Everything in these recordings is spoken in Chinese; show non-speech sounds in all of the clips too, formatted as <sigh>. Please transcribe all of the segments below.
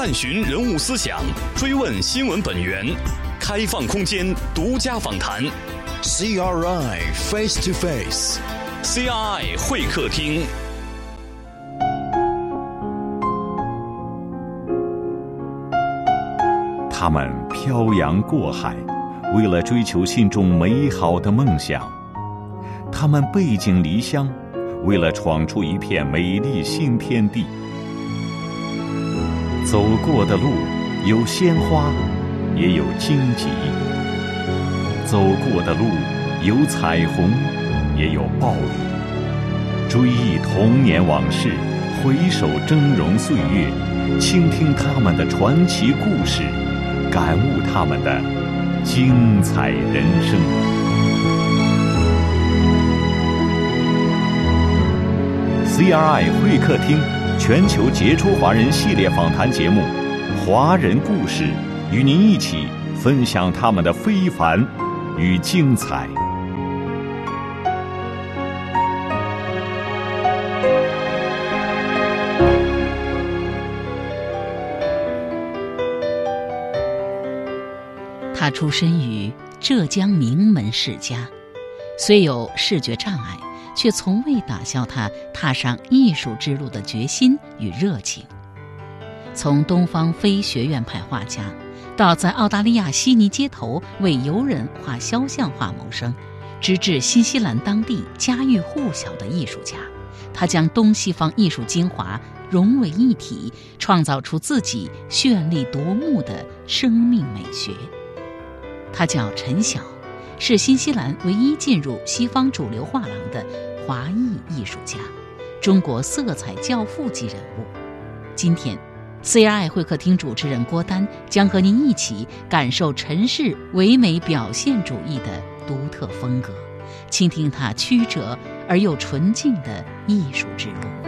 探寻人物思想，追问新闻本源，开放空间，独家访谈。CRI Face to Face，CRI 会客厅。他们漂洋过海，为了追求心中美好的梦想；他们背井离乡，为了闯出一片美丽新天地。走过的路有鲜花，也有荆棘；走过的路有彩虹，也有暴雨。追忆童年往事，回首峥嵘岁月，倾听他们的传奇故事。感悟他们的精彩人生。CRI 会客厅全球杰出华人系列访谈节目《华人故事》，与您一起分享他们的非凡与精彩。他出身于浙江名门世家，虽有视觉障碍，却从未打消他踏上艺术之路的决心与热情。从东方非学院派画家，到在澳大利亚悉尼街头为游人画肖像画谋生，直至新西兰当地家喻户晓的艺术家，他将东西方艺术精华融为一体，创造出自己绚丽夺目的生命美学。他叫陈晓，是新西兰唯一进入西方主流画廊的华裔艺术家，中国色彩教父级人物。今天，CRI 会客厅主持人郭丹将和您一起感受陈氏唯美表现主义的独特风格，倾听他曲折而又纯净的艺术之路。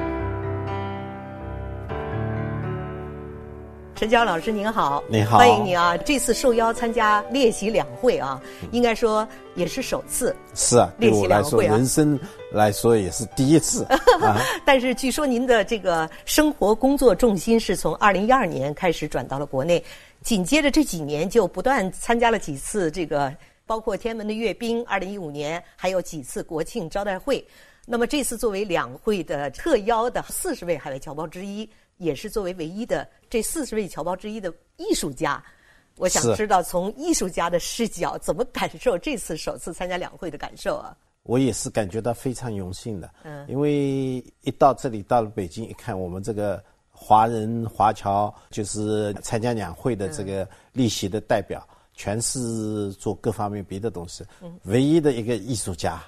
陈娇老师您好，你好，欢迎你啊！这次受邀参加列席两会啊，应该说也是首次。是啊，对我来说，人生来说也是第一次。<laughs> 但是据说您的这个生活工作重心是从二零一二年开始转到了国内，紧接着这几年就不断参加了几次这个，包括天安门的阅兵，二零一五年还有几次国庆招待会。那么这次作为两会的特邀的四十位海外侨胞之一。也是作为唯一的这四十位侨胞之一的艺术家，我想知道从艺术家的视角怎么感受这次首次参加两会的感受啊？我也是感觉到非常荣幸的，嗯，因为一到这里到了北京一看，我们这个华人华侨就是参加两会的这个立席的代表，全是做各方面别的东西，唯一的一个艺术家。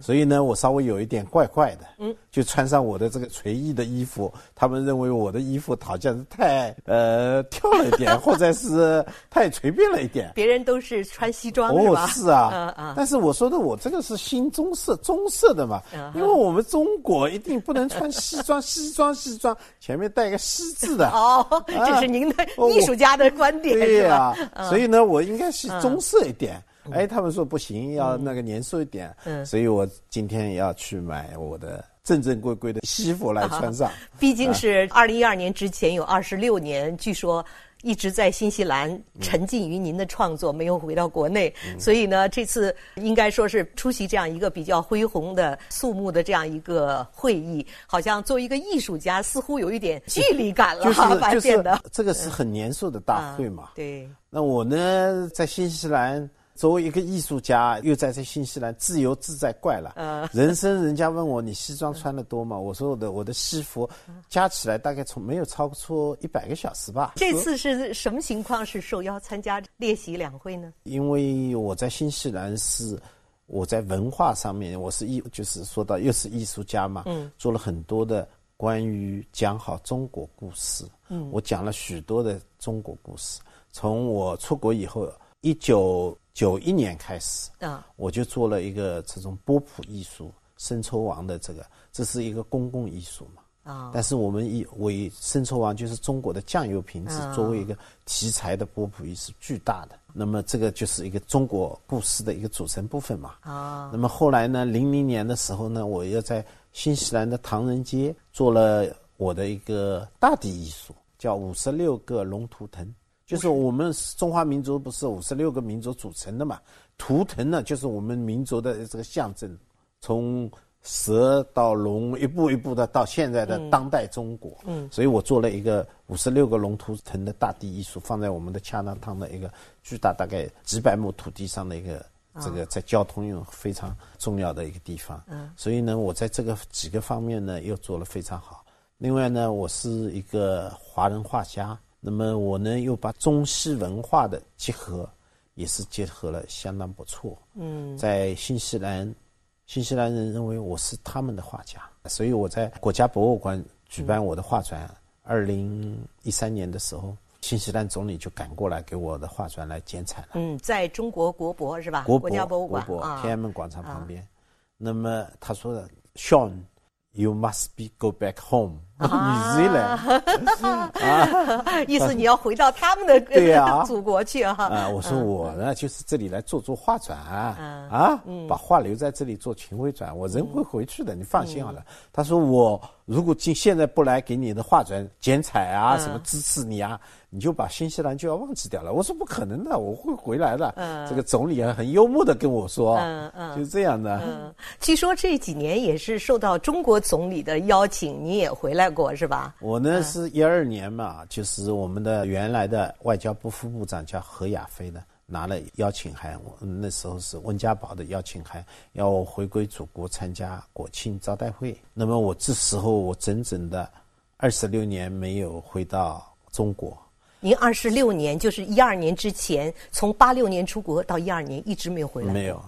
所以呢，我稍微有一点怪怪的，嗯，就穿上我的这个随意的衣服，他们认为我的衣服好像是太呃跳了一点，或者是 <laughs> 太随便了一点。别人都是穿西装？哦，是啊，嗯嗯。但是我说的，我这个是新中式中式的嘛，因为我们中国一定不能穿西装，<laughs> 西装西装前面带个西字的。<laughs> 哦，这是您的艺术家的观点对呀，所以呢，我应该是中式一点。哎，他们说不行，要那个年瘦一点，嗯，所以我今天要去买我的正正规规的西服来 <laughs> 穿上。毕竟是二零一二年之前有二十六年，据说一直在新西兰沉浸于您的创作，没有回到国内，所以呢，这次应该说是出席这样一个比较恢宏的肃穆的这样一个会议，好像作为一个艺术家，似乎有一点距离感了，就是 <laughs> 就是这个是很严肃的大会嘛。对。那我呢，在新西兰。作为一个艺术家，又在这新西兰自由自在怪了。嗯，人生人家问我你西装穿的多吗？我说我的我的西服加起来大概从没有超出一百个小时吧。这次是什么情况？是受邀参加列席两会呢？因为我在新西兰是我在文化上面，我是艺就是说到又是艺术家嘛，嗯，做了很多的关于讲好中国故事。嗯，我讲了许多的中国故事。从我出国以后，一九。九一年开始啊，我就做了一个这种波普艺术，生抽王的这个，这是一个公共艺术嘛啊。但是我们以为生抽王就是中国的酱油瓶子作为一个题材的波普艺术巨大的，那么这个就是一个中国故事的一个组成部分嘛啊。那么后来呢，零零年的时候呢，我又在新西兰的唐人街做了我的一个大地艺术。叫五十六个龙图腾，就是我们中华民族不是五十六个民族组成的嘛？图腾呢，就是我们民族的这个象征，从蛇到龙，一步一步的到现在的当代中国。嗯，所以我做了一个五十六个龙图腾的大地艺术，放在我们的恰纳汤的一个巨大大概几百亩土地上的一个这个在交通用非常重要的一个地方。嗯，所以呢，我在这个几个方面呢又做了非常好。另外呢，我是一个华人画家，那么我呢又把中西文化的结合。也是结合了相当不错。嗯，在新西兰，新西兰人认为我是他们的画家，所以我在国家博物馆举办我的画展。二零一三年的时候，新西兰总理就赶过来给我的画展来剪彩了。嗯，在中国国博是吧？国国家博物馆啊，天安门广场旁边。那么他说的，Sean。You must be go back home, New Zealand。<laughs> 啊，意思你要回到他们的 <laughs> 对呀祖国去啊。啊，我说我呢，就是这里来做做画展啊，把画留在这里做巡回展，我人会回去的，你放心好了。他说我如果今现在不来给你的画展剪彩啊，什么支持你啊。你就把新西兰就要忘记掉了？我说不可能的，我会回来的。这个总理啊，很幽默的跟我说，就是这样的。据说这几年也是受到中国总理的邀请，你也回来过是吧？我呢是一二年嘛，就是我们的原来的外交部副部长叫何亚飞呢，拿了邀请函。我那时候是温家宝的邀请函，要我回归祖国参加国庆招待会。那么我这时候我整整的二十六年没有回到中国。您二十六年，就是一二年之前，从八六年出国到一二年，一直没有回来。没有，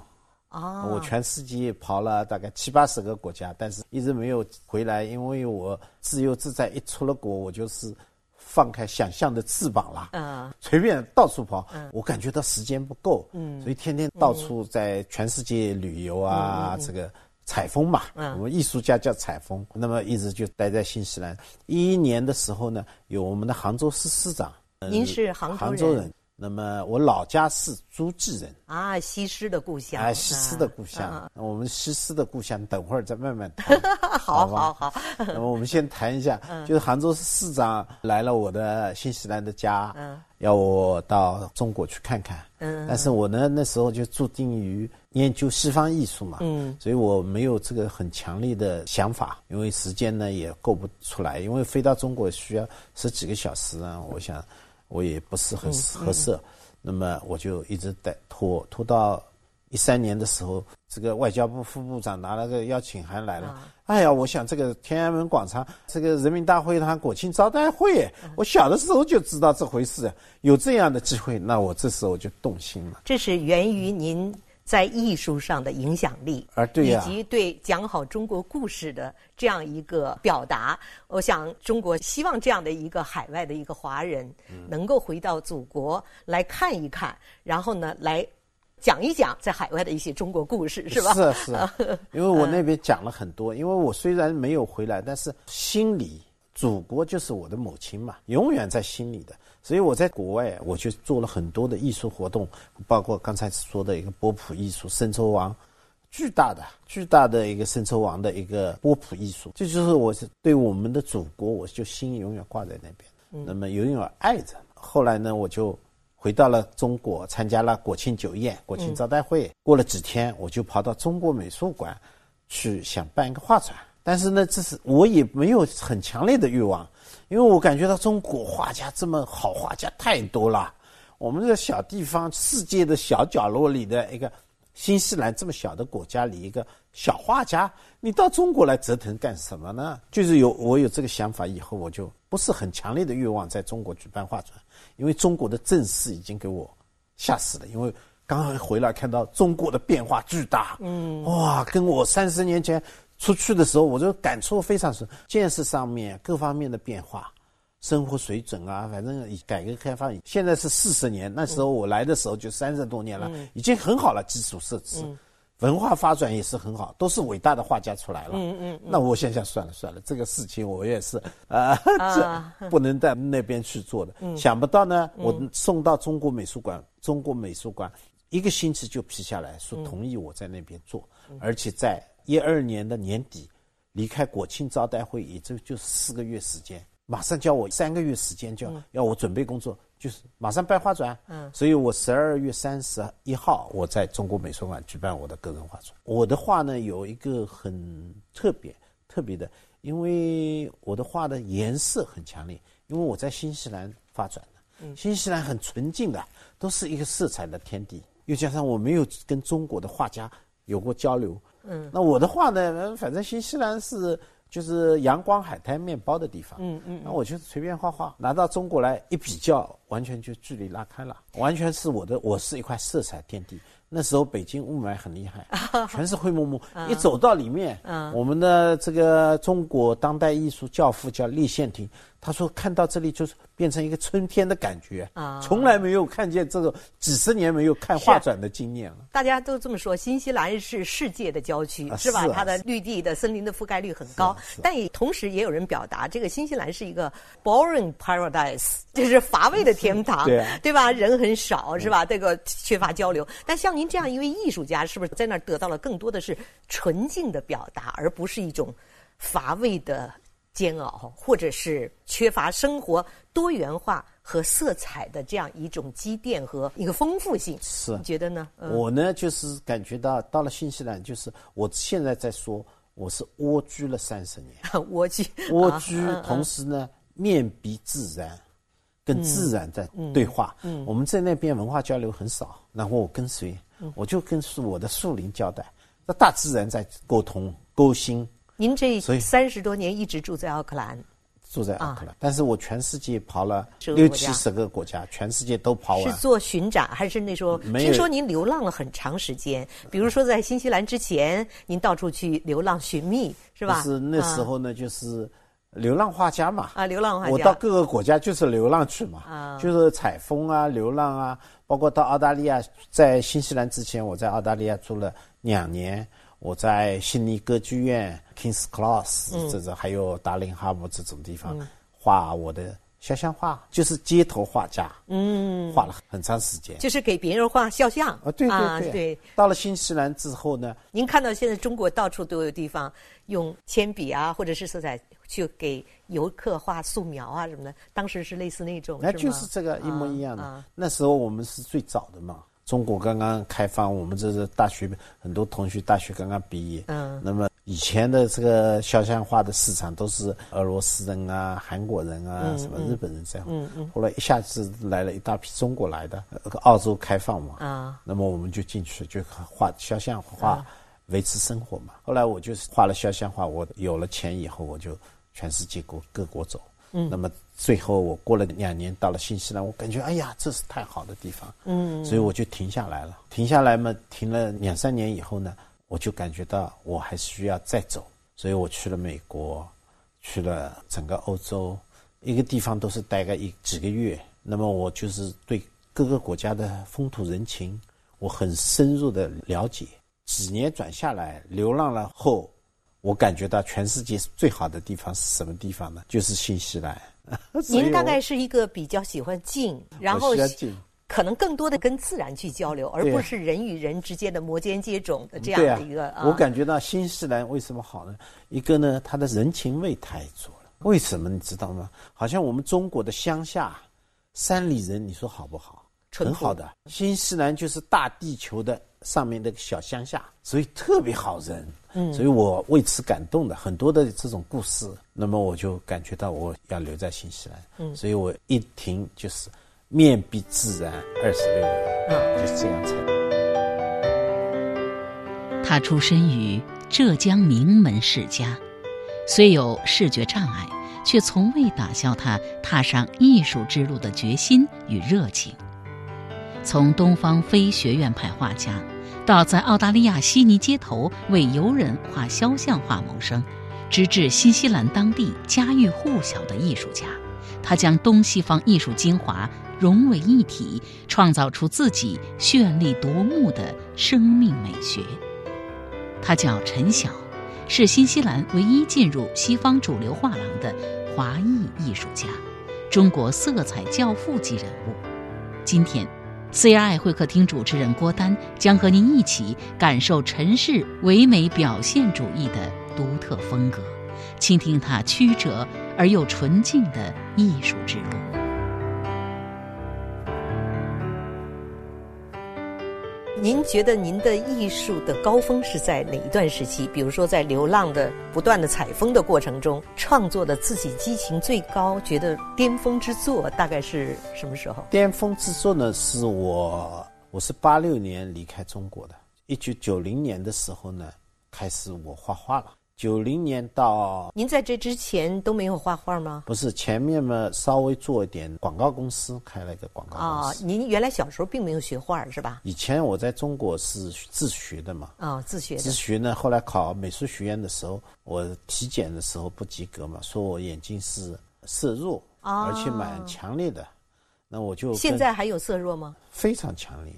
啊，我全世界跑了大概七八十个国家，但是一直没有回来，因为我自由自在，一出了国，我就是放开想象的翅膀了，嗯，随便到处跑。嗯，我感觉到时间不够，嗯，所以天天到处在全世界旅游啊，这个采风嘛，嗯，我们艺术家叫采风，那么一直就待在新西兰。一一年的时候呢，有我们的杭州市市长。您是杭杭州人，那么我老家是诸暨人啊，西施的故乡啊，西施的故乡。我们西施的故乡，等会儿再慢慢谈。<laughs> 好好好，那么我们先谈一下，<laughs> 就是杭州市市长来了我的新西兰的家，嗯要我到中国去看看。嗯，但是我呢那时候就注定于研究西方艺术嘛，嗯，所以我没有这个很强烈的想法，因为时间呢也够不出来，因为飞到中国需要十几个小时啊，我想。我也不是很合适，那么我就一直在拖拖到一三年的时候，这个外交部副部长拿了个邀请函来了。哎呀，我想这个天安门广场这个人民大会堂国庆招待会，我小的时候就知道这回事，有这样的机会，那我这时候就动心了。这是源于您。在艺术上的影响力啊对，以及对讲好中国故事的这样一个表达，我想中国希望这样的一个海外的一个华人，能够回到祖国来看一看，然后呢来讲一讲在海外的一些中国故事，是吧？是是，<laughs> 因为我那边讲了很多，因为我虽然没有回来，但是心里祖国就是我的母亲嘛，永远在心里的。所以我在国外，我就做了很多的艺术活动，包括刚才说的一个波普艺术，深抽王，巨大的、巨大的一个深抽王的一个波普艺术，这就是我是对我们的祖国，我就心永远挂在那边，那么永远爱着。后来呢，我就回到了中国，参加了国庆酒宴、国庆招待会。过了几天，我就跑到中国美术馆去想办一个画展，但是呢，这是我也没有很强烈的欲望。因为我感觉到中国画家这么好，画家太多了。我们这个小地方，世界的小角落里的一个新西兰这么小的国家里一个小画家，你到中国来折腾干什么呢？就是有我有这个想法以后，我就不是很强烈的欲望在中国举办画展，因为中国的阵势已经给我吓死了。因为刚刚回来看到中国的变化巨大，嗯，哇，跟我三十年前。出去的时候，我就感触非常深，见识上面各方面的变化，生活水准啊，反正改革开放现在是四十年，那时候我来的时候就三十多年了，已经很好了，基础设施，文化发展也是很好，都是伟大的画家出来了。嗯嗯。那我想想，算了算了，这个事情我也是啊，<laughs> 这不能在那边去做的。想不到呢，我送到中国美术馆，中国美术馆一个星期就批下来说同意我在那边做，而且在。一二年的年底，离开国庆招待会也就就四个月时间，马上叫我三个月时间，就要我准备工作，就是马上办画展。嗯，所以我十二月三十一号我在中国美术馆举办我的个人画展。我的画呢有一个很特别特别的，因为我的画的颜色很强烈，因为我在新西兰发展的，新西兰很纯净的，都是一个色彩的天地，又加上我没有跟中国的画家有过交流。嗯，那我的画呢，反正新西兰是。就是阳光海滩面包的地方，嗯嗯，那我就随便画画，拿到中国来一比较，完全就距离拉开了，完全是我的，我是一块色彩天地。那时候北京雾霾很厉害，<laughs> 全是灰蒙蒙。一走到里面，我们的这个中国当代艺术教父叫立宪庭，他说看到这里就是变成一个春天的感觉啊，从来没有看见这个几十年没有看画展的经验了。大家都这么说，新西兰是世界的郊区，是吧？它的绿地的森林的覆盖率很高，但也同时也有人表达，这个新西兰是一个 boring paradise，<laughs> 就是乏味的天堂，对对吧？人很少，是吧？这个缺乏交流，但像。您这样一位艺术家，是不是在那儿得到了更多的是纯净的表达，而不是一种乏味的煎熬，或者是缺乏生活多元化和色彩的这样一种积淀和一个丰富性？是，你觉得呢？我呢，就是感觉到到了新西兰，就是我现在在说，我是蜗居了三十年，<laughs> 蜗居，蜗居，同时呢，面壁自然。跟自然在对话。嗯，我们在那边文化交流很少，然后我跟随，我就跟我的树林交代，那大自然在沟通沟心。您这三十多年一直住在奥克兰，住在奥克兰，但是我全世界跑了六七十个国家，全世界都跑完。是做巡展还是那时候？听说您流浪了很长时间，比如说在新西兰之前，您到处去流浪寻觅，是吧？是那时候呢，就是。流浪画家嘛，啊，流浪画家，我到各个国家就是流浪去嘛，啊，就是采风啊，流浪啊，包括到澳大利亚，在新西兰之前，我在澳大利亚住了两年，我在悉尼歌剧院、Kings Cross 这种，还有达林哈姆这种地方画我的肖像画，就是街头画家，嗯，画了很长时间，就是给别人画肖像。啊，对对对，到了新西兰之后呢，您看到现在中国到处都有地方用铅笔啊，或者是色彩。去给游客画素描啊什么的，当时是类似那种，那就是这个一模一样的。那时候我们是最早的嘛，中国刚刚开放，我们这是大学很多同学大学刚刚毕业。嗯，那么以前的这个肖像画的市场都是俄罗斯人啊、韩国人啊、什么日本人这样。嗯嗯。后来一下子来了一大批中国来的，澳洲开放嘛。啊。那么我们就进去就画肖像画，维持生活嘛。后来我就是画了肖像画，我有了钱以后我就。全世界各各国走，嗯，那么最后我过了两年到了新西兰，我感觉哎呀，这是太好的地方，嗯，所以我就停下来了。停下来嘛，停了两三年以后呢，我就感觉到我还需要再走，所以我去了美国，去了整个欧洲，一个地方都是待个一几个月。那么我就是对各个国家的风土人情，我很深入的了解。几年转下来，流浪了后。我感觉到全世界最好的地方是什么地方呢？就是新西兰。<laughs> 您大概是一个比较喜欢静，然后可能更多的跟自然去交流，而不是人与人之间的摩肩接踵的这样的一个。我感觉到新西兰为什么好呢？一个呢，它的人情味太足了。为什么你知道吗？好像我们中国的乡下山里人，你说好不好？很好的。新西兰就是大地球的上面那个小乡下，所以特别好人。嗯，所以我为此感动的很多的这种故事，那么我就感觉到我要留在新西兰。嗯，所以我一停就是面壁自然二十六年，嗯，就是这样才。他出身于浙江名门世家，虽有视觉障碍，却从未打消他踏上艺术之路的决心与热情。从东方非学院派画家。到在澳大利亚悉尼街头为游人画肖像画谋生，直至新西兰当地家喻户晓的艺术家，他将东西方艺术精华融为一体，创造出自己绚丽夺目的生命美学。他叫陈晓，是新西兰唯一进入西方主流画廊的华裔艺术家，中国色彩教父级人物。今天。CRI 会客厅主持人郭丹将和您一起感受陈氏唯美表现主义的独特风格，倾听他曲折而又纯净的艺术之路。您觉得您的艺术的高峰是在哪一段时期？比如说，在流浪的不断的采风的过程中，创作的自己激情最高，觉得巅峰之作大概是什么时候？巅峰之作呢？是我，我是八六年离开中国的，一九九零年的时候呢，开始我画画了。九零年到，您在这之前都没有画画吗？不是，前面嘛稍微做一点广告公司，开了一个广告公司。您原来小时候并没有学画是吧？以前我在中国是自学的嘛。啊，自学。自学呢，后来考美术学院的时候，我体检的时候不及格嘛，说我眼睛是色弱，而且蛮强烈的。那我就现在还有色弱吗？非常强烈。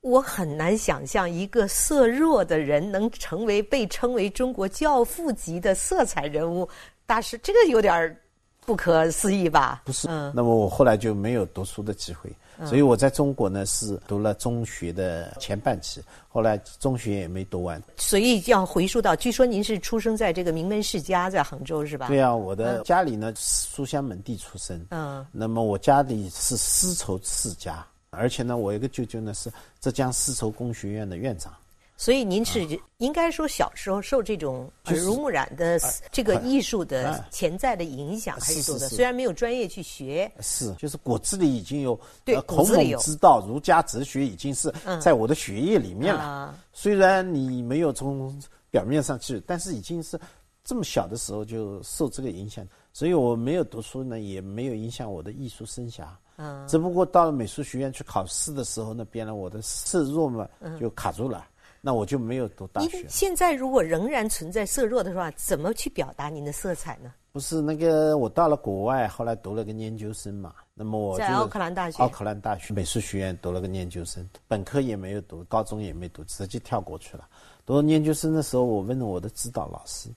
我很难想象一个色弱的人能成为被称为中国教父级的色彩人物大师，这个有点不可思议吧？不是，那么我后来就没有读书的机会，所以我在中国呢是读了中学的前半期，后来中学也没读完。所以要回溯到，据说您是出生在这个名门世家，在杭州是吧？对啊，我的家里呢书香门第出身，嗯，那么我家里是丝绸世家。而且呢，我一个舅舅呢是浙江丝绸工学院的院长，所以您是应该说小时候受这种耳濡目染的这个艺术的潜在的影响还是多的，虽然没有专业去学，是就是骨子里已经有对孔孟之道、儒家哲学已经是在我的血液里面了。虽然你没有从表面上去，但是已经是这么小的时候就受这个影响，所以我没有读书呢，也没有影响我的艺术生涯。嗯，只不过到了美术学院去考试的时候，那边呢，我的色弱嘛就卡住了，那我就没有读大学。现在如果仍然存在色弱的话，怎么去表达您的色彩呢？不是那个，我到了国外，后来读了个研究生嘛，那么我在奥克兰大学，奥克兰大学美术学院读了个研究生，本科也没有读，高中也没读，直接跳过去了。读研究生的时候，我问了我的指导老师，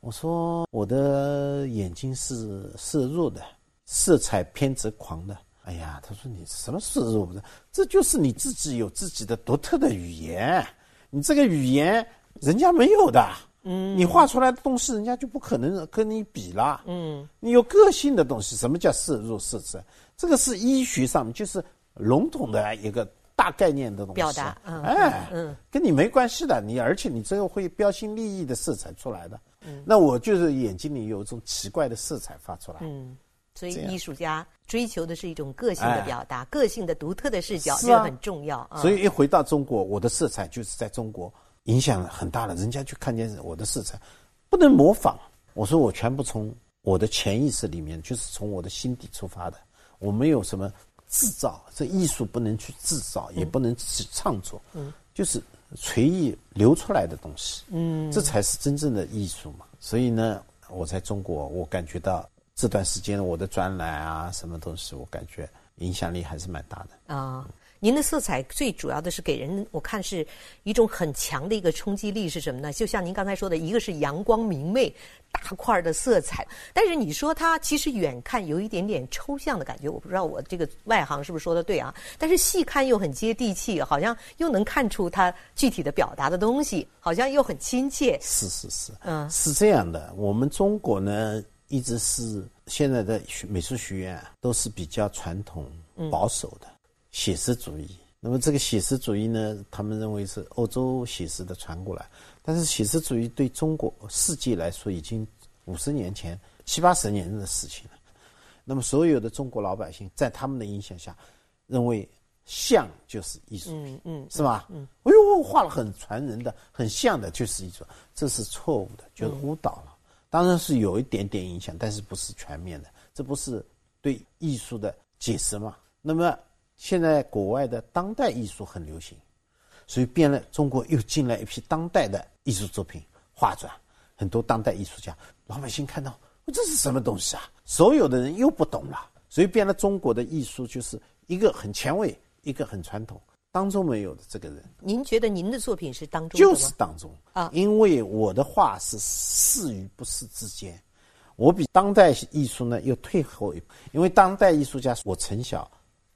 我说我的眼睛是色弱的，色彩偏执狂的。哎呀，他说你什么事入不是？这就是你自己有自己的独特的语言，你这个语言人家没有的。嗯，你画出来的东西，人家就不可能跟你比了。嗯，你有个性的东西，什么叫色入色彩？这个是医学上面就是笼统的一个大概念的东西。表达，哎，嗯，跟你没关系的。你而且你这个会标新立异的色彩出来的。嗯，那我就是眼睛里有一种奇怪的色彩发出来。嗯。所以，艺术家追求的是一种个性的表达，个性的独特的视角，这很重要。所以，一回到中国，我的色彩就是在中国影响很大了。人家就看见我的色彩，不能模仿。我说，我全部从我的潜意识里面，就是从我的心底出发的。我没有什么制造，这艺术不能去制造，也不能去创作，嗯，就是随意流出来的东西，嗯，这才是真正的艺术嘛。所以呢，我在中国，我感觉到。这段时间我的专栏啊，什么东西，我感觉影响力还是蛮大的啊。您的色彩最主要的是给人，我看是一种很强的一个冲击力是什么呢？就像您刚才说的，一个是阳光明媚、大块的色彩，但是你说它其实远看有一点点抽象的感觉，我不知道我这个外行是不是说的对啊？但是细看又很接地气，好像又能看出它具体的表达的东西，好像又很亲切。是是是，嗯，是这样的。我们中国呢？一直是现在的美术学院都是比较传统、保守的写实主义。那么这个写实主义呢，他们认为是欧洲写实的传过来，但是写实主义对中国世界来说已经五十年前、七八十年的事情了。那么所有的中国老百姓在他们的影响下，认为像就是艺术品，嗯，是吧？嗯，哎呦，画了很传人的、很像的，就是艺术，这是错误的，就是误导了。当然是有一点点影响，但是不是全面的，这不是对艺术的解释吗？那么现在国外的当代艺术很流行，所以变了，中国又进来一批当代的艺术作品画展，很多当代艺术家，老百姓看到这是什么东西啊？所有的人又不懂了，所以变了中国的艺术就是一个很前卫，一个很传统。当中没有的这个人，您觉得您的作品是当中就是当中。啊，因为我的画是是与不是之间，我比当代艺术呢又退后一步，因为当代艺术家我从小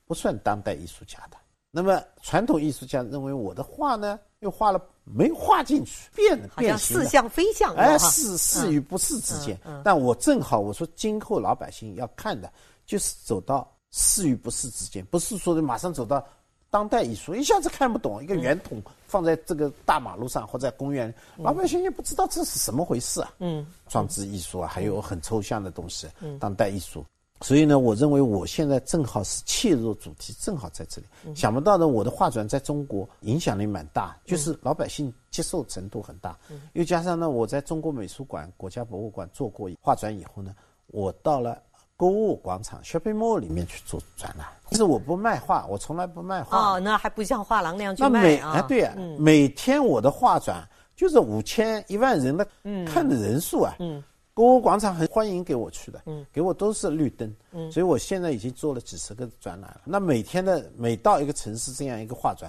不算当代艺术家的，那么传统艺术家认为我的画呢，又画了没画进去，变变形似像非像，哎，是是与不是之间。但我正好我说，今后老百姓要看的，就是走到是与不是之间，不是说的马上走到当代艺术，一下子看不懂一个圆筒放在这个大马路上或在公园，老百姓也不知道这是什么回事啊。嗯，装置艺术啊，还有很抽象的东西，当代艺术。所以呢，我认为我现在正好是切入主题，正好在这里。想不到呢，我的画展在中国影响力蛮大，就是老百姓接受程度很大。嗯又加上呢，我在中国美术馆、国家博物馆做过画展以后呢，我到了购物广场 shopping mall 里面去做展览。其实我不卖画，我从来不卖画。哦，那还不像画廊那样去卖啊？哎，对啊，每天我的画展就是五千一万人的看的人数啊。嗯。购物广场很欢迎给我去的，嗯，给我都是绿灯，嗯，所以我现在已经做了几十个展览了。那每天的每到一个城市这样一个画展，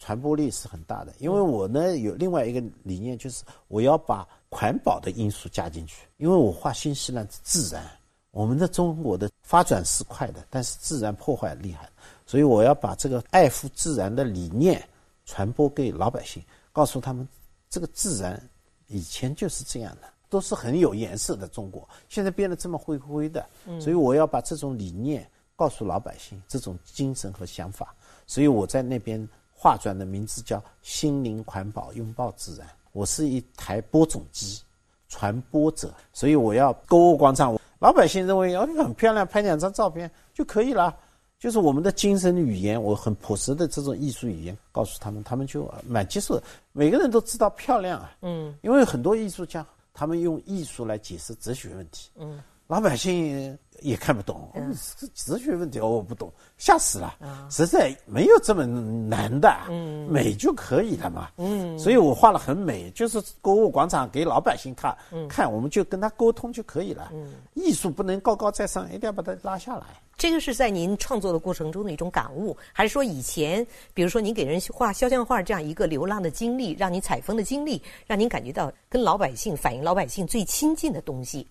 传播力是很大的。因为我呢有另外一个理念，就是我要把环保的因素加进去。因为我画新西兰自然，我们的中国的发展是快的，但是自然破坏厉害，所以我要把这个爱护自然的理念传播给老百姓，告诉他们这个自然以前就是这样的。都是很有颜色的中国，现在变得这么灰灰的，所以我要把这种理念告诉老百姓，这种精神和想法。所以我在那边画转的名字叫“心灵环保，拥抱自然”。我是一台播种机，传播者。所以我要购物广场，老百姓认为哦很漂亮，拍两张照片就可以了。就是我们的精神语言，我很朴实的这种艺术语言告诉他们，他们就蛮接受的。每个人都知道漂亮啊，嗯，因为很多艺术家。他们用艺术来解释哲学问题，嗯，老百姓也看不懂，嗯，哲学问题我不懂，吓死了，实在没有这么难的，嗯，美就可以了嘛，嗯，所以我画了很美，就是购物广场给老百姓看，看我们就跟他沟通就可以了，嗯，艺术不能高高在上，一定要把它拉下来。这个是在您创作的过程中的一种感悟，还是说以前，比如说您给人画肖像画这样一个流浪的经历，让您采风的经历，让您感觉到跟老百姓反映老百姓最亲近的东西，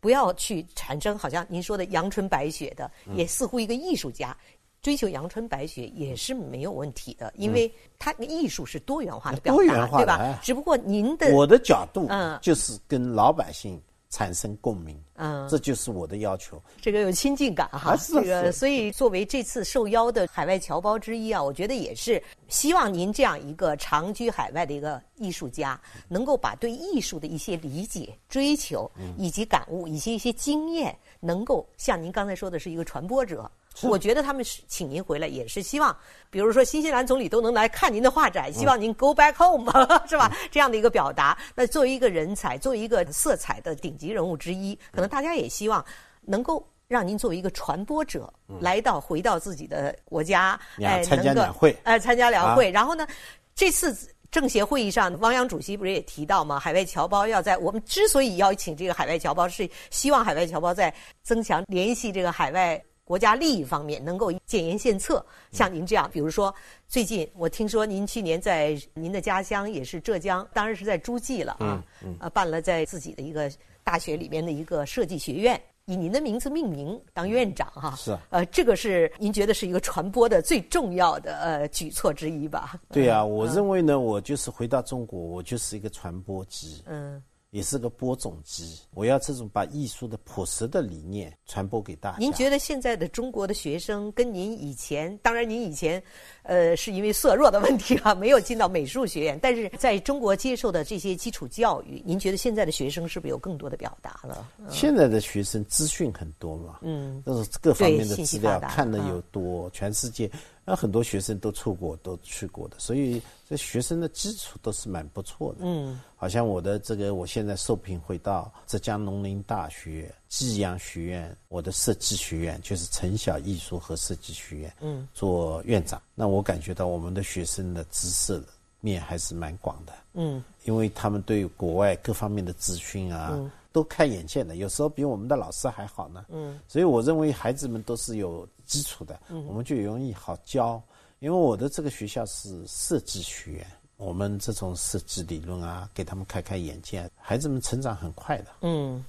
不要去产生好像您说的阳春白雪的，也似乎一个艺术家追求阳春白雪也是没有问题的，因为他艺术是多元化的表达，对吧？只不过您的我的角度，嗯，就是跟老百姓。产生共鸣，嗯，这就是我的要求。这个有亲近感哈，这个所以作为这次受邀的海外侨胞之一啊，我觉得也是希望您这样一个长居海外的一个艺术家，能够把对艺术的一些理解、追求以及感悟以及一些经验，能够像您刚才说的是一个传播者。我觉得他们是请您回来，也是希望，比如说新西兰总理都能来看您的画展，希望您 go back home，<laughs> 是吧？这样的一个表达。那作为一个人才，作为一个色彩的顶级人物之一，可能大家也希望能够让您作为一个传播者，来到回到自己的国家，哎，参加两会，哎，参加两会。然后呢，这次政协会议上，汪洋主席不是也提到吗？海外侨胞要在我们之所以邀请这个海外侨胞，是希望海外侨胞在增强联系这个海外。国家利益方面能够建言献策，像您这样，比如说最近我听说您去年在您的家乡也是浙江，当然是在诸暨了啊，呃，办了在自己的一个大学里面的一个设计学院，以您的名字命名当院长哈。是。呃，这个是您觉得是一个传播的最重要的呃举措之一吧？对呀，我认为呢，我就是回到中国，我就是一个传播机。嗯。也是个播种机，我要这种把艺术的朴实的理念传播给大家。您觉得现在的中国的学生跟您以前，当然您以前，呃，是因为色弱的问题啊，没有进到美术学院，但是在中国接受的这些基础教育，您觉得现在的学生是不是有更多的表达了？现在的学生资讯很多嘛，嗯，都是各方面的资料看的又多，全世界。那很多学生都出国，都去过的，所以这学生的基础都是蛮不错的。嗯，好像我的这个，我现在受聘回到浙江农林大学济阳学院，我的设计学院就是城小艺术和设计学院，嗯，做院长。那我感觉到我们的学生的知识面还是蛮广的。嗯，因为他们对国外各方面的资讯啊。都开眼界的，有时候比我们的老师还好呢。嗯，所以我认为孩子们都是有基础的，嗯我们就容易好教。因为我的这个学校是设计学院，我们这种设计理论啊，给他们开开眼界，孩子们成长很快的。嗯。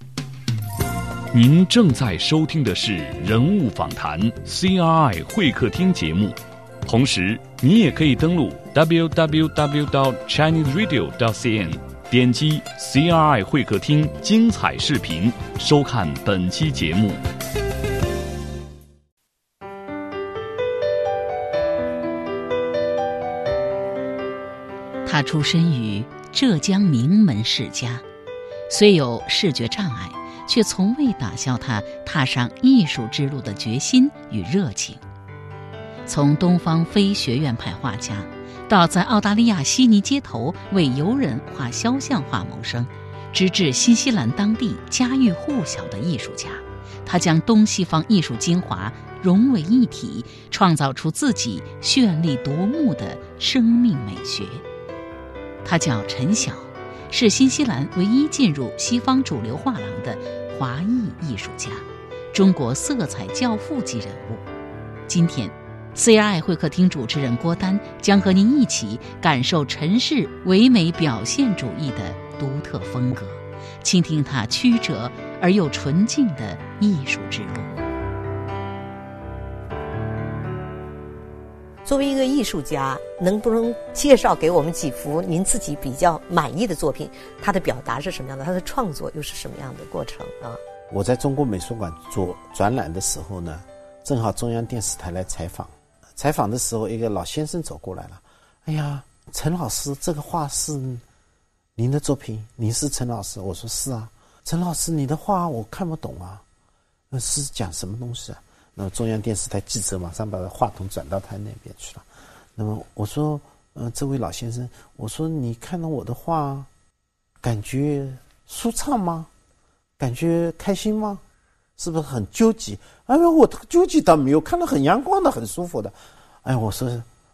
您正在收听的是人物访谈 CRI 会客厅节目。同时，你也可以登录 www.chineseradio.cn，点击 CRI 会客厅精彩视频，收看本期节目。他出身于浙江名门世家，虽有视觉障碍，却从未打消他踏上艺术之路的决心与热情。从东方非学院派画家，到在澳大利亚悉尼街头为游人画肖像画谋生，直至新西兰当地家喻户晓的艺术家，他将东西方艺术精华融为一体，创造出自己绚丽夺目的生命美学。他叫陈晓，是新西兰唯一进入西方主流画廊的华裔艺术家，中国色彩教父级人物。今天。CRI 会客厅主持人郭丹将和您一起感受陈氏唯美表现主义的独特风格，倾听他曲折而又纯净的艺术之路。作为一个艺术家，能不能介绍给我们几幅您自己比较满意的作品？他的表达是什么样的？他的创作又是什么样的过程啊？我在中国美术馆做展览的时候呢，正好中央电视台来采访。采访的时候，一个老先生走过来了。哎呀，陈老师，这个画是您的作品？您是陈老师？我说是啊。陈老师，你的画我看不懂啊，那是讲什么东西啊？那么中央电视台记者马上把话筒转到他那边去了。那么我说，嗯，这位老先生，我说你看到我的画，感觉舒畅吗？感觉开心吗？是不是很纠结？哎呀，我纠结倒没有，看到很阳光的，很舒服的。哎，我说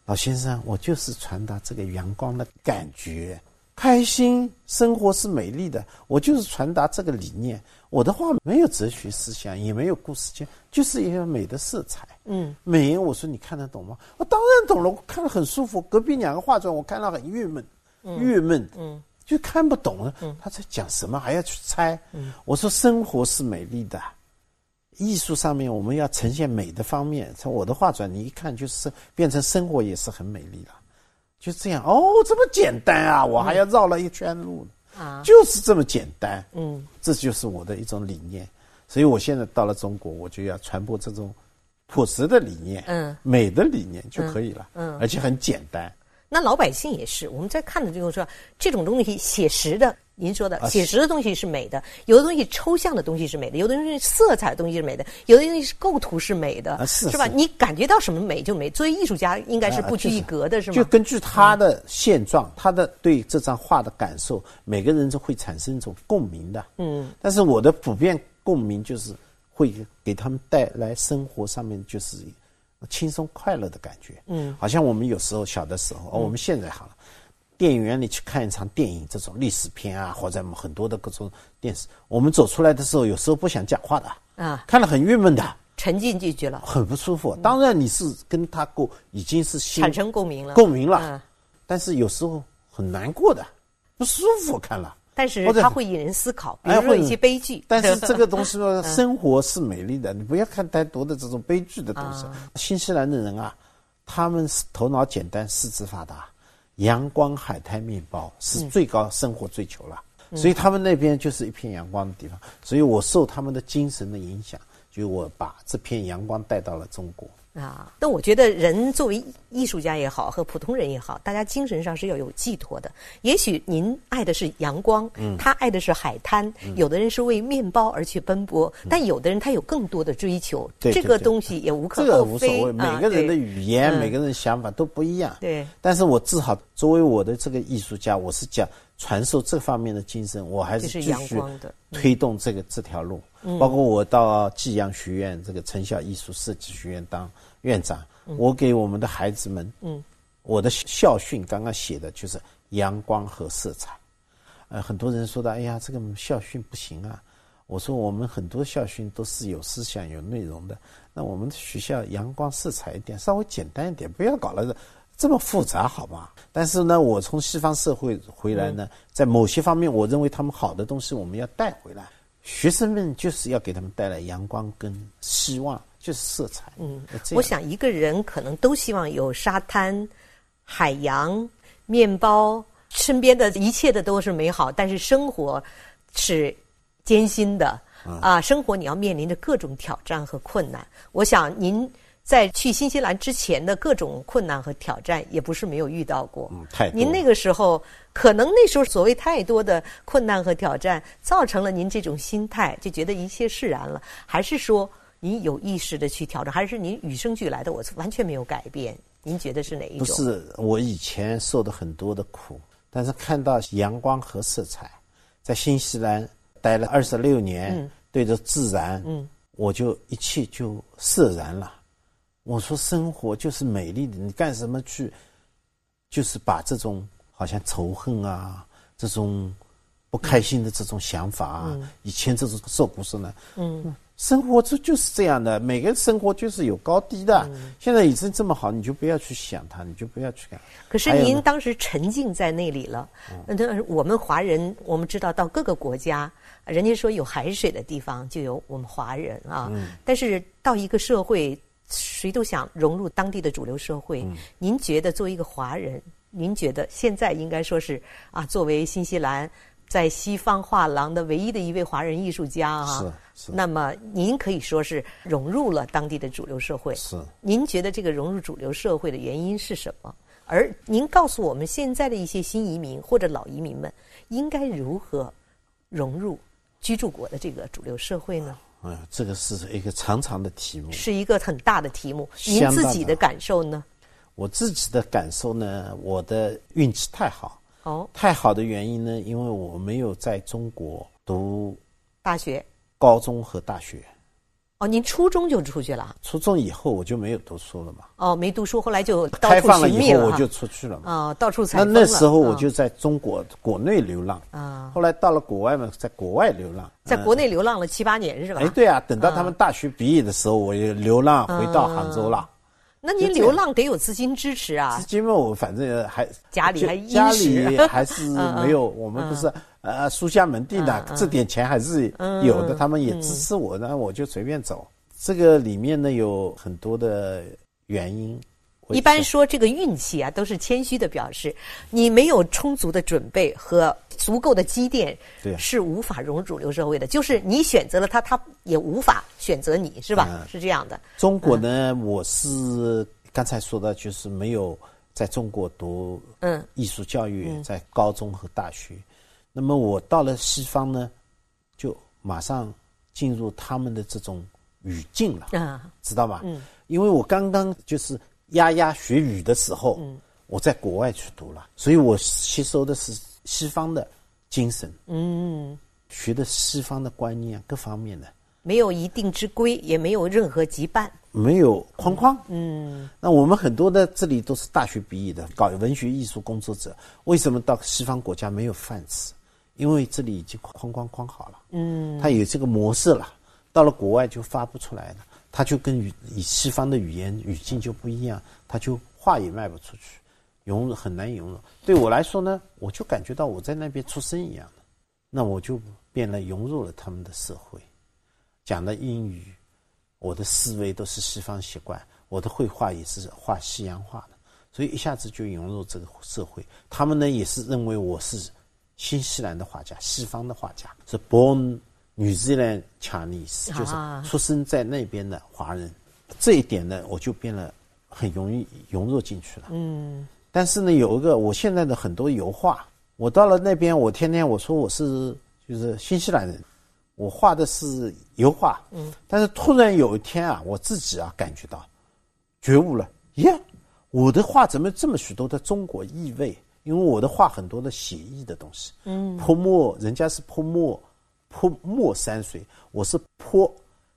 老先生，我就是传达这个阳光的感觉，开心，生活是美丽的。我就是传达这个理念。我的话没有哲学思想，也没有故事性，就是一个美的色彩。嗯，美。我说你看得懂吗？我当然懂了，我看了很舒服。隔壁两个画中，我看了很郁闷，郁闷。嗯，就看不懂了。嗯，他在讲什么？还要去猜。嗯，我说生活是美丽的。艺术上面，我们要呈现美的方面。从我的画转，你一看就是变成生活也是很美丽了，就这样哦，这么简单啊！我还要绕了一圈路啊，就是这么简单。嗯，这就是我的一种理念。所以我现在到了中国，我就要传播这种朴实的理念，嗯，美的理念就可以了，嗯，而且很简单。那老百姓也是，我们在看的就是说，这种东西写实的。您说的写实的东西是美的，有的东西抽象的东西是美的，有的东西色彩的东西是美的，有的东西是构图是美的，是吧？你感觉到什么美就美。作为艺术家，应该是不拘一格的，是吗？就根据他的现状，他的对这张画的感受，每个人都会产生一种共鸣的。嗯。但是我的普遍共鸣就是会给他们带来生活上面就是轻松快乐的感觉。嗯。好像我们有时候小的时候，哦，我们现在好了。电影院里去看一场电影，这种历史片啊，或者我们很多的各种电视，我们走出来的时候，有时候不想讲话的啊，看了很郁闷的，沉浸进去了，很不舒服。当然你是跟他过，已经是产生共鸣了，共鸣了。但是有时候很难过的，不舒服看了。但是它会引人思考，比如说一些悲剧。但是这个东西呢，<laughs> 生活是美丽的，你不要看太多的这种悲剧的东西。新西兰的人啊，他们是头脑简单，四肢发达。阳光海滩面包是最高生活追求了，所以他们那边就是一片阳光的地方，所以我受他们的精神的影响，就我把这片阳光带到了中国。啊，那我觉得人作为艺术家也好，和普通人也好，大家精神上是要有寄托的。也许您爱的是阳光，嗯，他爱的是海滩，有的人是为面包而去奔波，但有的人他有更多的追求，这个东西也无可厚非。这个无所谓，每个人的语言、每个人的想法都不一样。对，但是我至少作为我的这个艺术家，我是讲传授这方面的精神，我还是继续推动这个这条路。包括我到济阳学院这个成效艺术设计学院当。院长，我给我们的孩子们，嗯，我的校训刚刚写的就是阳光和色彩。呃，很多人说的，哎呀，这个校训不行啊。我说，我们很多校训都是有思想、有内容的。那我们的学校阳光色彩一点，稍微简单一点，不要搞了这么复杂，好吧？但是呢，我从西方社会回来呢，在某些方面，我认为他们好的东西我们要带回来。学生们就是要给他们带来阳光跟希望。就是色彩。嗯，我想一个人可能都希望有沙滩、海洋、面包，身边的一切的都是美好，但是生活是艰辛的啊！生活你要面临着各种挑战和困难。我想您。在去新西兰之前的各种困难和挑战，也不是没有遇到过。嗯，太您那个时候，可能那时候所谓太多的困难和挑战，造成了您这种心态，就觉得一切释然了。还是说您有意识的去调整？还是您与生俱来的？我完全没有改变。您觉得是哪一种？不是，我以前受的很多的苦，但是看到阳光和色彩，在新西兰待了二十六年，对着自然，嗯，我就一切就释然了。我说生活就是美丽的，你干什么去？就是把这种好像仇恨啊，这种不开心的这种想法啊，以前这种受不是呢？嗯，生活这就是这样的，每个人生活就是有高低的。现在已经这么好，你就不要去想它，你就不要去干。可是您当时沉浸在那里了。那我们华人，我们知道到各个国家，人家说有海水的地方就有我们华人啊。但是到一个社会。谁都想融入当地的主流社会。您觉得作为一个华人，您觉得现在应该说是啊，作为新西兰在西方画廊的唯一的一位华人艺术家啊，是是。那么您可以说是融入了当地的主流社会。是。您觉得这个融入主流社会的原因是什么？而您告诉我们，现在的一些新移民或者老移民们应该如何融入居住国的这个主流社会呢？嗯，这个是一个长长的题目，是一个很大的题目。您自己的感受呢？我自己的感受呢，我的运气太好。哦，太好的原因呢，因为我没有在中国读大学、高中和大学。哦，您初中就出去了？初中以后我就没有读书了嘛。哦，没读书，后来就开放了以后我就出去了嘛。哦，到处采风那那时候我就在中国国内流浪。啊。后来到了国外嘛，在国外流浪。在国内流浪了七八年是吧？哎，对啊，等到他们大学毕业的时候，我也流浪回到杭州了。那您流浪得有资金支持啊？资金嘛，我反正还家里还家里 <laughs> 还是没有，我们不是。呃，书香门第的，这点钱还是有的，他们也支持我，那我就随便走。这个里面呢有很多的原因。一般说这个运气啊，都是谦虚的表示。你没有充足的准备和足够的积淀，是无法融入主流社会的。就是你选择了他，他也无法选择你，是吧？是这样的。中国呢，我是刚才说的，就是没有在中国读嗯艺术教育，在高中和大学。那么我到了西方呢，就马上进入他们的这种语境了，啊，知道吧？嗯，因为我刚刚就是丫丫学语的时候，嗯，我在国外去读了，所以我吸收的是西方的精神，嗯，学的西方的观念各方面的，没有一定之规，也没有任何羁绊，没有框框，嗯。那我们很多的这里都是大学毕业的，搞文学艺术工作者，为什么到西方国家没有饭吃？因为这里已经框框框好了，嗯，它有这个模式了，到了国外就发不出来了，它就跟语以西方的语言语境就不一样，它就话也卖不出去，融入很难融入。对我来说呢，我就感觉到我在那边出生一样的，那我就变得融入了他们的社会，讲的英语，我的思维都是西方习惯，我的绘画也是画西洋画的，所以一下子就融入这个社会。他们呢也是认为我是。新西兰的画家，西方的画家是 born New Zealand Chinese，就是出生在那边的华人。这一点呢，我就变得很容易融入进去了。嗯。但是呢，有一个，我现在的很多油画，我到了那边，我天天我说我是就是新西兰人，我画的是油画。嗯。但是突然有一天啊，我自己啊感觉到觉悟了，耶，我的画怎么这么许多的中国意味？因为我的画很多的写意的东西，嗯，泼墨，人家是泼墨，泼墨山水，我是泼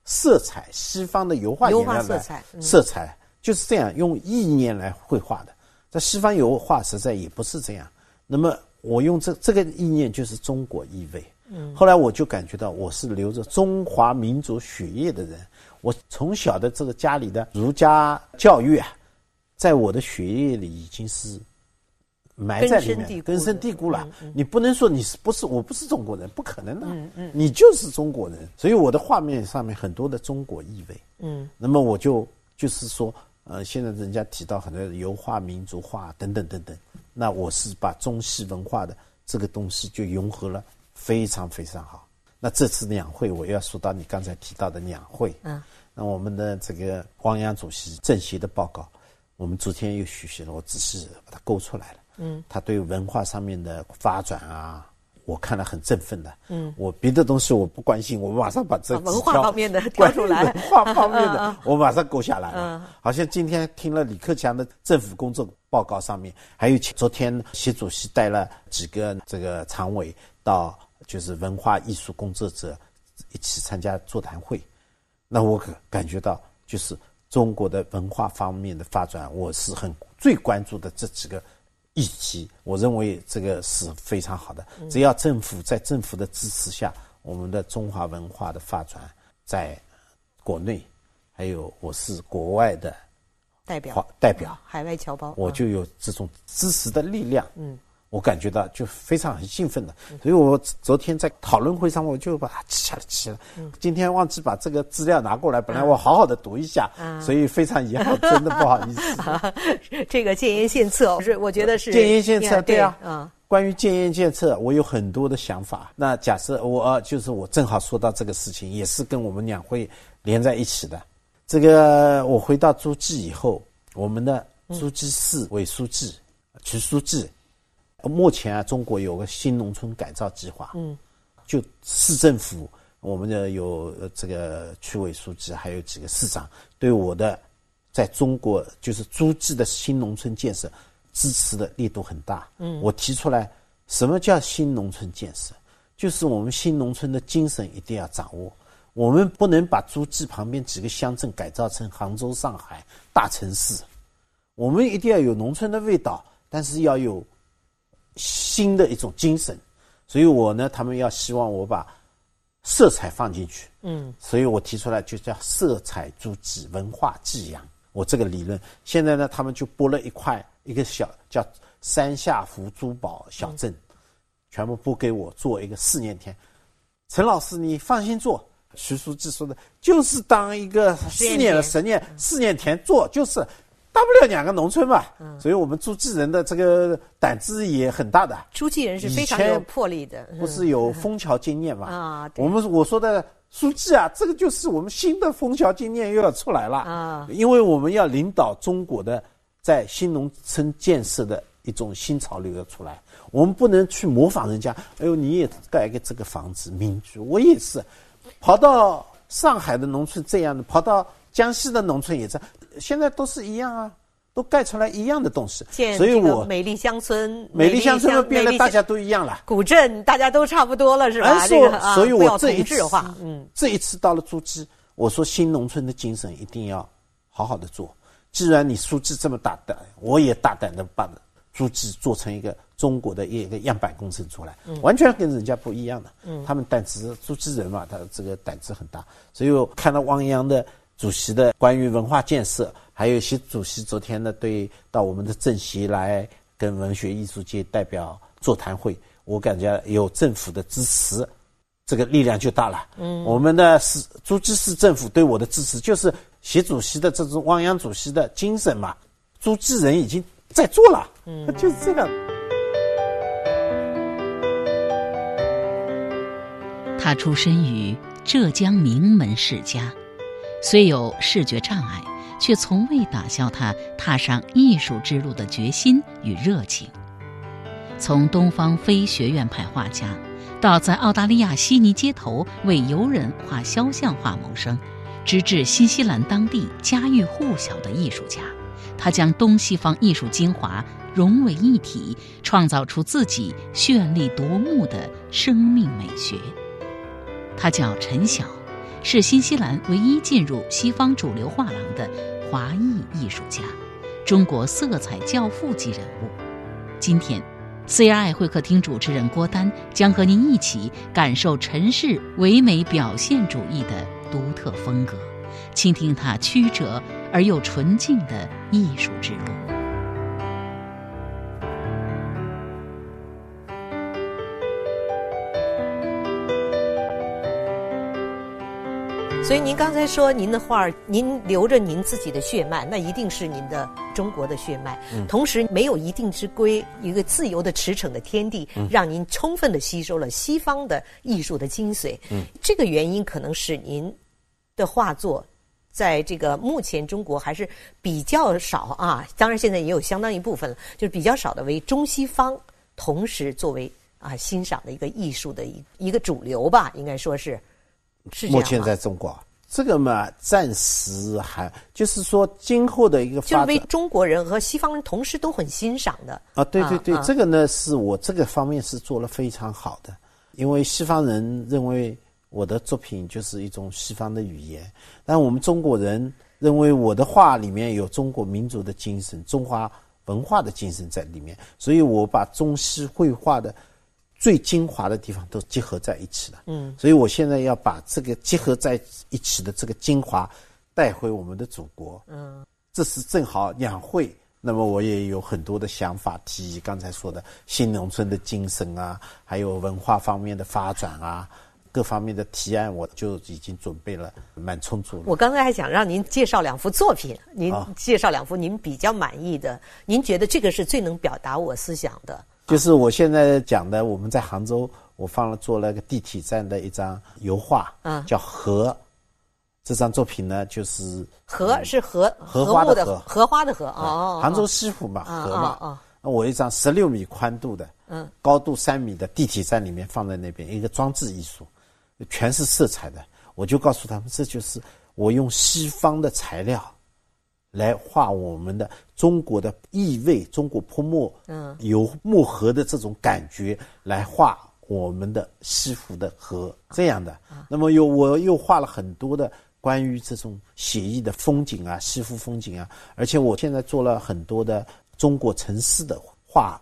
色彩，西方的油画颜料色彩，色彩就是这样用意念来绘画的，在西方油画实在也不是这样。那么我用这这个意念就是中国意味。嗯，后来我就感觉到我是流着中华民族血液的人，我从小的这个家里的儒家教育啊，在我的血液里已经是。埋在里面，根深蒂固了。你不能说你是不是我不是中国人，不可能的。嗯嗯，你就是中国人，所以我的画面上面很多的中国意味。嗯，那么我就就是说，呃，现在人家提到很多油画、民族画等等等等，那我是把中西文化的这个东西就融合了，非常非常好。那这次两会，我要说到你刚才提到的两会。嗯，那我们的这个汪洋主席政协的报告，我们昨天又学习了，我仔细把它勾出来了。嗯，他对文化上面的发展啊，我看了很振奋的。嗯，我别的东西我不关心，我马上把这 <laughs> 文化方面的挑出来，文化方面的我马上勾下来了。好像今天听了李克强的政府工作报告上面，还有昨天习主席带了几个这个常委到，就是文化艺术工作者一起参加座谈会，那我可感觉到就是中国的文化方面的发展，我是很最关注的这几个。议题，我认为这个是非常好的。只要政府在政府的支持下，我们的中华文化的发展，在国内，还有我是国外的代表，代表海外侨胞，我就有这种支持的力量。嗯。我感觉到就非常很兴奋的，所以我昨天在讨论会上我就把它记下来记了。今天忘记把这个资料拿过来，本来我好好的读一下，所以非常遗憾，真的不好意思。<laughs> 这个建言献策 <laughs> 是我觉得是建言献策，对啊。嗯，关于建言献策，我有很多的想法。那假设我就是我正好说到这个事情，也是跟我们两会连在一起的。这个我回到诸暨以后，我们的诸暨市委书记徐书记。目前啊，中国有个新农村改造计划，嗯，就市政府，我们的有这个区委书记，还有几个市长，对我的在中国就是诸暨的新农村建设支持的力度很大。嗯，我提出来，什么叫新农村建设？就是我们新农村的精神一定要掌握，我们不能把诸暨旁边几个乡镇改造成杭州、上海大城市，我们一定要有农村的味道，但是要有。新的一种精神，所以我呢，他们要希望我把色彩放进去，嗯，所以我提出来就叫色彩珠玑文化寄养。我这个理论，现在呢，他们就拨了一块一个小叫三下湖珠宝小镇，全部拨给我做一个试验田。陈老师，你放心做。徐书记说的，就是当一个四年的实验试验田做，就是。大不了两个农村嘛，所以我们诸暨人的这个胆子也很大的。诸暨人是非常有魄力的，不是有枫桥经验嘛？<laughs> 啊，我们我说的书记啊，这个就是我们新的枫桥经验又要出来了啊！因为我们要领导中国的在新农村建设的一种新潮流要出来，我们不能去模仿人家。哎呦，你也盖个这个房子民居，我也是，跑到上海的农村这样的，跑到江西的农村也这。现在都是一样啊，都盖出来一样的东西，所以我美丽乡村，美丽乡村变得大家都一样了。古镇大家都差不多了，是吧？这个所以我这一次，嗯，这一次到了诸暨，我说新农村的精神一定要好好的做。既然你书记这么大胆，我也大胆的把诸暨做成一个中国的一个样板工程出来，完全跟人家不一样的。嗯，他们胆子，诸暨人嘛，他这个胆子很大。所以我看到汪洋的。主席的关于文化建设，还有习主席昨天呢，对到我们的政协来跟文学艺术界代表座谈会，我感觉有政府的支持，这个力量就大了。嗯，我们的市诸暨市政府对我的支持，就是习主席的这种汪洋主席的精神嘛。诸暨人已经在做了，嗯，就是这个。他出身于浙江名门世家。虽有视觉障碍，却从未打消他踏上艺术之路的决心与热情。从东方非学院派画家，到在澳大利亚悉尼街头为游人画肖像画谋生，直至新西兰当地家喻户晓的艺术家，他将东西方艺术精华融为一体，创造出自己绚丽夺目的生命美学。他叫陈晓。是新西兰唯一进入西方主流画廊的华裔艺术家，中国色彩教父级人物。今天，CRI 会客厅主持人郭丹将和您一起感受陈氏唯美表现主义的独特风格，倾听他曲折而又纯净的艺术之路。所以您刚才说您的画您留着您自己的血脉，那一定是您的中国的血脉。同时没有一定之规，一个自由的驰骋的天地，让您充分的吸收了西方的艺术的精髓。这个原因可能使您的画作。在这个目前中国还是比较少啊，当然现在也有相当一部分了，就是比较少的为中西方同时作为啊欣赏的一个艺术的一一个主流吧，应该说是是这样。目前在中国，这个嘛，暂时还就是说今后的一个就是为中国人和西方人同时都很欣赏的啊，对对对，这个呢是我这个方面是做了非常好的，因为西方人认为。我的作品就是一种西方的语言，但我们中国人认为我的画里面有中国民族的精神、中华文化的精神在里面，所以我把中西绘画的最精华的地方都结合在一起了。嗯，所以我现在要把这个结合在一起的这个精华带回我们的祖国。嗯，这是正好两会，那么我也有很多的想法提议，刚才说的新农村的精神啊，还有文化方面的发展啊。各方面的提案我就已经准备了蛮充足了。我刚才还想让您介绍两幅作品，您介绍两幅您比较满意的，您觉得这个是最能表达我思想的。就是我现在讲的，我们在杭州，我放了做了个地铁站的一张油画，嗯，叫荷。这张作品呢，就是荷是荷荷花的荷，荷花的荷哦。杭州西湖嘛，荷嘛。那我一张十六米宽度的，嗯，高度三米的地铁站里面放在那边，一个装置艺术。全是色彩的，我就告诉他们，这就是我用西方的材料来画我们的中国的意味，中国泼墨，嗯，有墨河的这种感觉来画我们的西湖的河这样的。那么又我又画了很多的关于这种写意的风景啊，西湖风景啊，而且我现在做了很多的中国城市的画。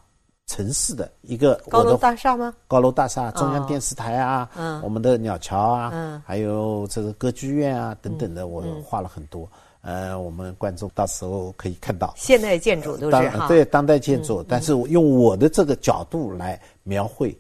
城市的一个高楼大厦吗？高楼大厦，中央电视台啊，嗯，我们的鸟桥啊，嗯，还有这个歌剧院啊等等的，我画了很多。呃，我们观众到时候可以看到现代建筑都是哈，对当代建筑，但是用我的这个角度来描绘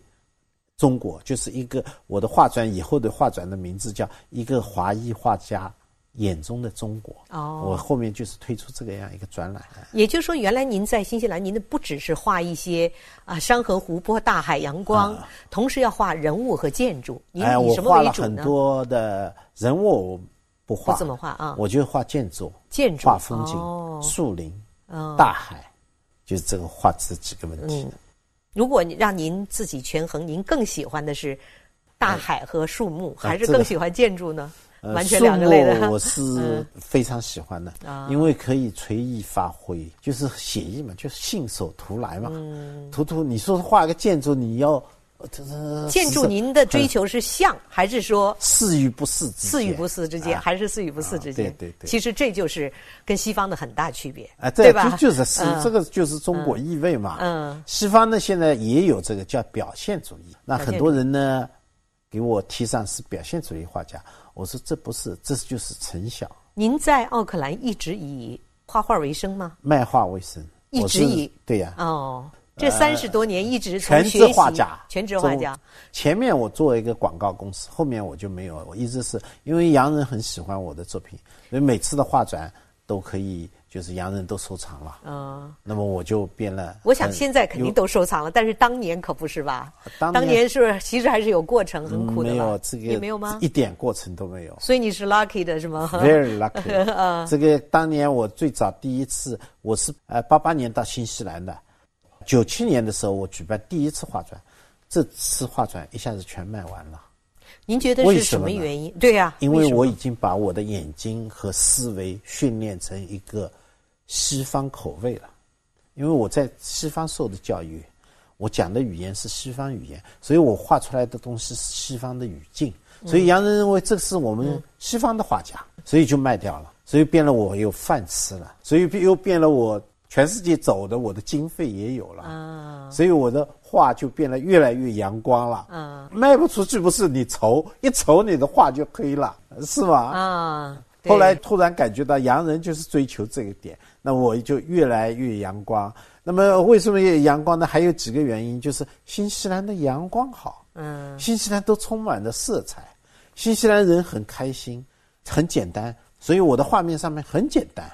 中国，就是一个我的画展以后的画展的名字叫一个华裔画家。眼中的中国哦，我后面就是推出这个样一个展览。也就是说，原来您在新西兰，您的不只是画一些啊山河湖泊、大海阳光，同时要画人物和建筑。您以什么为主呢？很多的人物不画，不怎么画啊？我就画建筑，建筑画风景、树林、大海，就是这个画这几个问题。如果你让您自己权衡，您更喜欢的是大海和树木，还是更喜欢建筑呢？完全两个类的，我是 <laughs> 非常喜欢的，因为可以随意发挥，就是写意嘛，就是信手涂来嘛，涂涂。你说画个建筑，你要建筑，您的追求是像，还是说似与不似？似与不似之间，还是似与不似之间？对对对。其实这就是跟西方的很大区别，对吧？就是是这个就是中国意味嘛。嗯。西方呢，现在也有这个叫表现主义，那很多人呢给我提上是表现主义画家。我说这不是，这就是成效。您在奥克兰一直以画画为生吗？卖画为生，一直以对呀。哦，这三十多年一直全职画家，全职画家。前面我做一个广告公司，后面我就没有，我一直是因为洋人很喜欢我的作品，所以每次的画展都可以。就是洋人都收藏了，嗯，那么我就变了。我想现在肯定都收藏了，但是当年可不是吧？当年是其实还是有过程，很苦的。没有这个也没有吗？一点过程都没有。所以你是 lucky 的是吗？<laughs> Very <laughs> lucky。这个当年我最早第一次，我是呃八八年到新西兰的，九七年的时候我举办第一次画展，这次画展一下子全卖完了。您觉得是什么原因？对呀，因为我已经把我的眼睛和思维训练成一个西方口味了。因为我在西方受的教育，我讲的语言是西方语言，所以我画出来的东西是西方的语境。所以洋人认为这是我们西方的画家，所以就卖掉了，所以变了我有饭吃了，所以又变了我全世界走的我的经费也有了。啊，所以我的。画就变得越来越阳光了，啊，卖不出去不是你愁，一愁你的画就黑了，是吗？啊，后来突然感觉到洋人就是追求这一点，那我就越来越阳光。那么为什么阳光呢？还有几个原因，就是新西兰的阳光好，嗯，新西兰都充满了色彩，新西兰人很开心。很简单，所以我的画面上面很简单，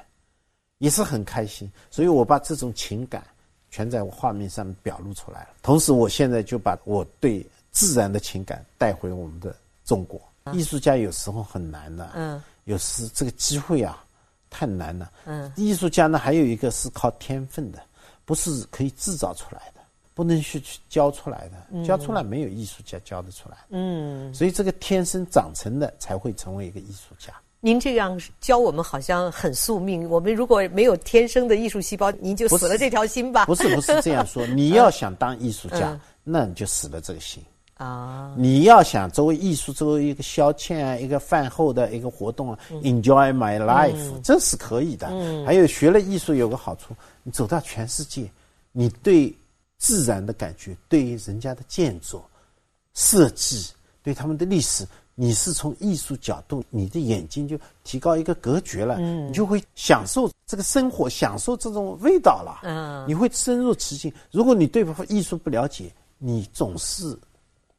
也是很开心。所以我把这种情感全在我画面上表露出来了。同时，我现在就把我对自然的情感带回我们的中国。艺术家有时候很难的，嗯，有时这个机会啊太难了，嗯，艺术家呢还有一个是靠天分的，不是可以制造出来的。不能去去教出来的，教出来没有艺术家教得出来。嗯，所以这个天生长成的才会成为一个艺术家。您这样教我们好像很宿命。我们如果没有天生的艺术细胞，您就死了这条心吧。不是不是这样说，你要想当艺术家，那你就死了这个心啊。你要想作为艺术作为一个消遣啊，一个饭后的一个活动啊，enjoy my life，这是可以的。还有学了艺术有个好处，你走到全世界，你对。自然的感觉，对于人家的建筑设计，对他们的历史，你是从艺术角度，你的眼睛就提高一个格局了，嗯，你就会享受这个生活，享受这种味道了，嗯，你会深入其境。如果你对艺术不了解，你总是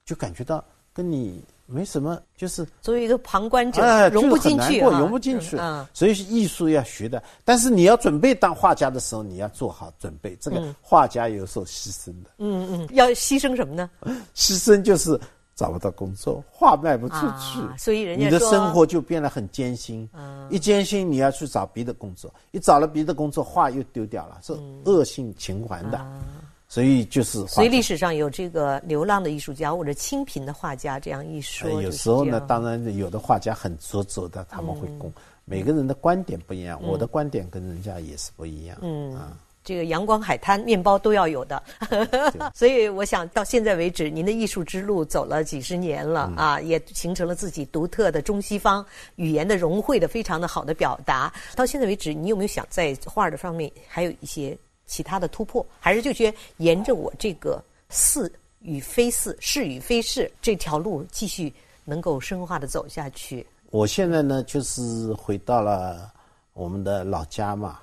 就感觉到跟你。没什么，就是作为一个旁观者，融不进去啊，融不进去。所以艺术要学的，但是你要准备当画家的时候，你要做好准备。这个画家有时候牺牲的。嗯嗯，要牺牲什么呢？<laughs> 牺牲就是找不到工作，画卖不出去，所以人家你的生活就变得很艰辛。一艰辛，你要去找别的工作，一找了别的工作，画又丢掉了，是恶性循环的。所以就是，所以历史上有这个流浪的艺术家或者清贫的画家这样一说。有时候呢，当然有的画家很执着的，他们会供。每个人的观点不一样，我的观点跟人家也是不一样。嗯啊，这个阳光海滩面包都要有的。<laughs> 所以我想到现在为止，您的艺术之路走了几十年了啊，也形成了自己独特的中西方语言的融汇的非常的好的表达。到现在为止，你有没有想在画的方面还有一些？其他的突破，还是就觉得沿着我这个似与非似、是与非是这条路继续能够深化的走下去。我现在呢，就是回到了我们的老家嘛，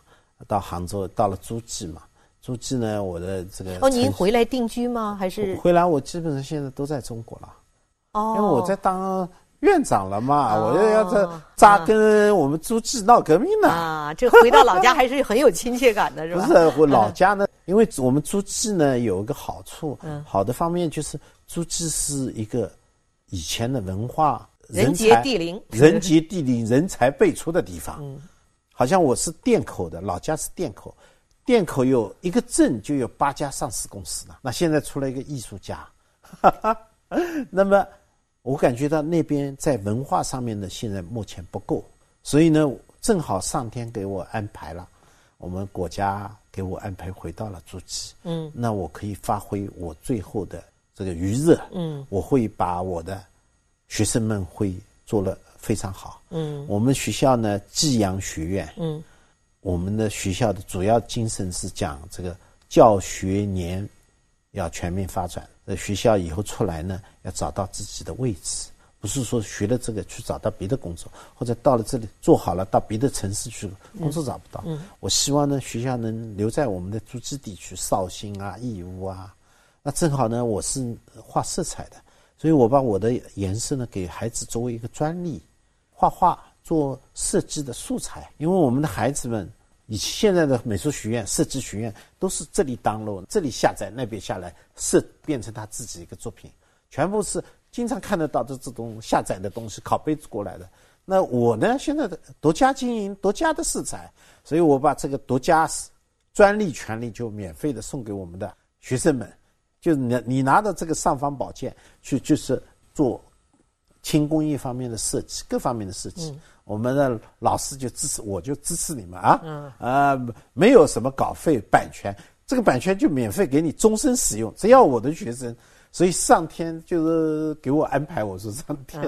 到杭州，到了诸暨嘛。诸暨呢，我的这个哦，您回来定居吗？还是回来？我基本上现在都在中国了。哦，因为我在当。院长了嘛？我又要在扎根我们诸暨闹革命呢。啊，这回到老家还是很有亲切感的，是吧？<laughs> 不是我老家呢，因为我们诸暨呢有一个好处，好的方面就是诸暨是一个以前的文化人杰地灵、人杰地灵、人才辈出的地方。嗯，好像我是店口的，老家是店口，店口有一个镇就有八家上市公司了。那现在出来一个艺术家，哈哈，那么。我感觉到那边在文化上面呢，现在目前不够，所以呢，正好上天给我安排了，我们国家给我安排回到了诸暨，嗯，那我可以发挥我最后的这个余热，嗯，我会把我的学生们会做了非常好，嗯，我们学校呢，寄阳学院，嗯，我们的学校的主要精神是讲这个教学年要全面发展。呃学校以后出来呢，要找到自己的位置，不是说学了这个去找到别的工作，或者到了这里做好了到别的城市去工作找不到。嗯。我希望呢，学校能留在我们的租界地区，绍兴啊、义乌啊。那正好呢，我是画色彩的，所以我把我的颜色呢给孩子作为一个专利，画画做设计的素材，因为我们的孩子们。你现在的美术学院、设计学院都是这里当路，这里下载，那边下来，设变成他自己一个作品，全部是经常看得到的这种下载的东西，拷贝过来的。那我呢，现在的独家经营、独家的色彩，所以我把这个独家专利权利就免费的送给我们的学生们，就你你拿着这个尚方宝剑去，就是做轻工艺方面的设计，各方面的设计。我们的老师就支持，我就支持你们啊！啊，没有什么稿费、版权，这个版权就免费给你终身使用，只要我的学生。所以上天就是给我安排，我是上天。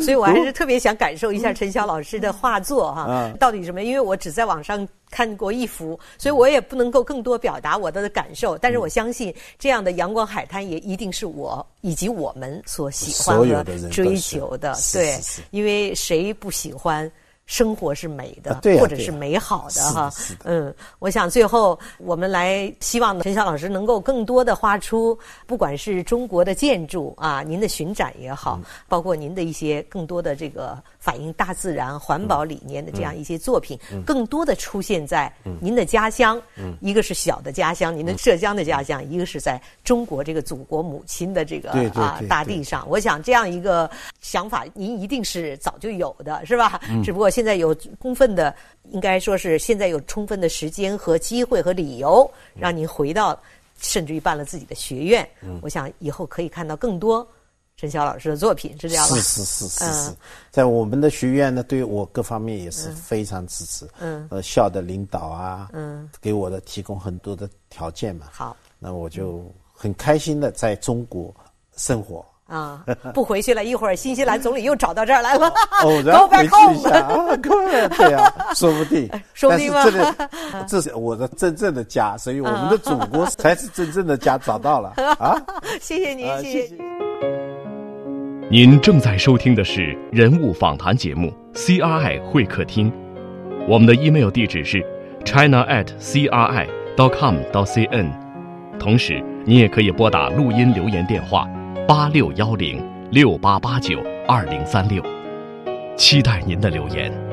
所以我还是特别想感受一下陈晓老师的画作哈，到底什么？因为我只在网上看过一幅，所以我也不能够更多表达我的感受。但是我相信这样的阳光海滩也一定是我以及我们所喜欢和追求的。对，因为谁不喜欢？生活是美的，对或者是美好的哈。嗯，我想最后我们来希望陈晓老师能够更多的画出，不管是中国的建筑啊，您的巡展也好，包括您的一些更多的这个反映大自然环保理念的这样一些作品，更多的出现在您的家乡。一个是小的家乡，您的浙江的家乡；一个是在中国这个祖国母亲的这个啊大地上。我想这样一个想法，您一定是早就有的，是吧？只不过现在有充分的，应该说是现在有充分的时间和机会和理由，让您回到，甚至于办了自己的学院。我想以后可以看到更多陈晓老师的作品，是这样吧？是是是是是，在我们的学院呢，对我各方面也是非常支持。嗯，呃，校的领导啊，嗯，给我的提供很多的条件嘛。好，那我就很开心的在中国生活。啊，<laughs> 不回去了。一会儿新西兰总理又找到这儿来了，偶然 <laughs> 回去一下啊，<laughs> 对啊，说不定，说不定吗？这是我的真正的家，所以我们的祖国才是真正的家，找到了啊！谢谢您，谢谢。您正在收听的是人物访谈节目《CRI 会客厅》，我们的 email 地址是 china at cri dot com dot cn，同时你也可以拨打录音留言电话。八六幺零六八八九二零三六，期待您的留言。